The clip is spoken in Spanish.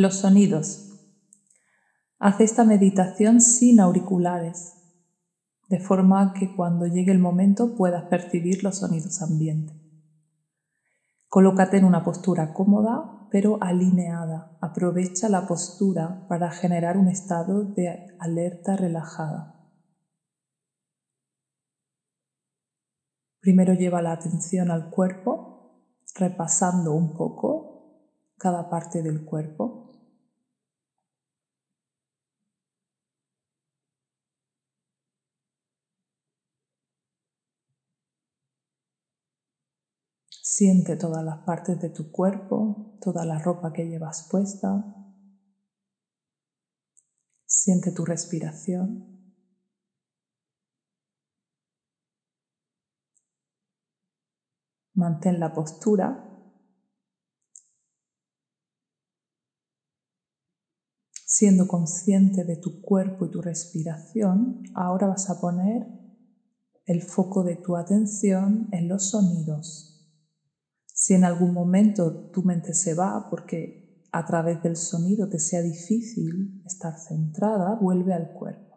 Los sonidos. Haz esta meditación sin auriculares, de forma que cuando llegue el momento puedas percibir los sonidos ambientes. Colócate en una postura cómoda pero alineada. Aprovecha la postura para generar un estado de alerta relajada. Primero lleva la atención al cuerpo, repasando un poco cada parte del cuerpo. Siente todas las partes de tu cuerpo, toda la ropa que llevas puesta. Siente tu respiración. Mantén la postura. Siendo consciente de tu cuerpo y tu respiración, ahora vas a poner el foco de tu atención en los sonidos si en algún momento tu mente se va porque a través del sonido te sea difícil estar centrada, vuelve al cuerpo.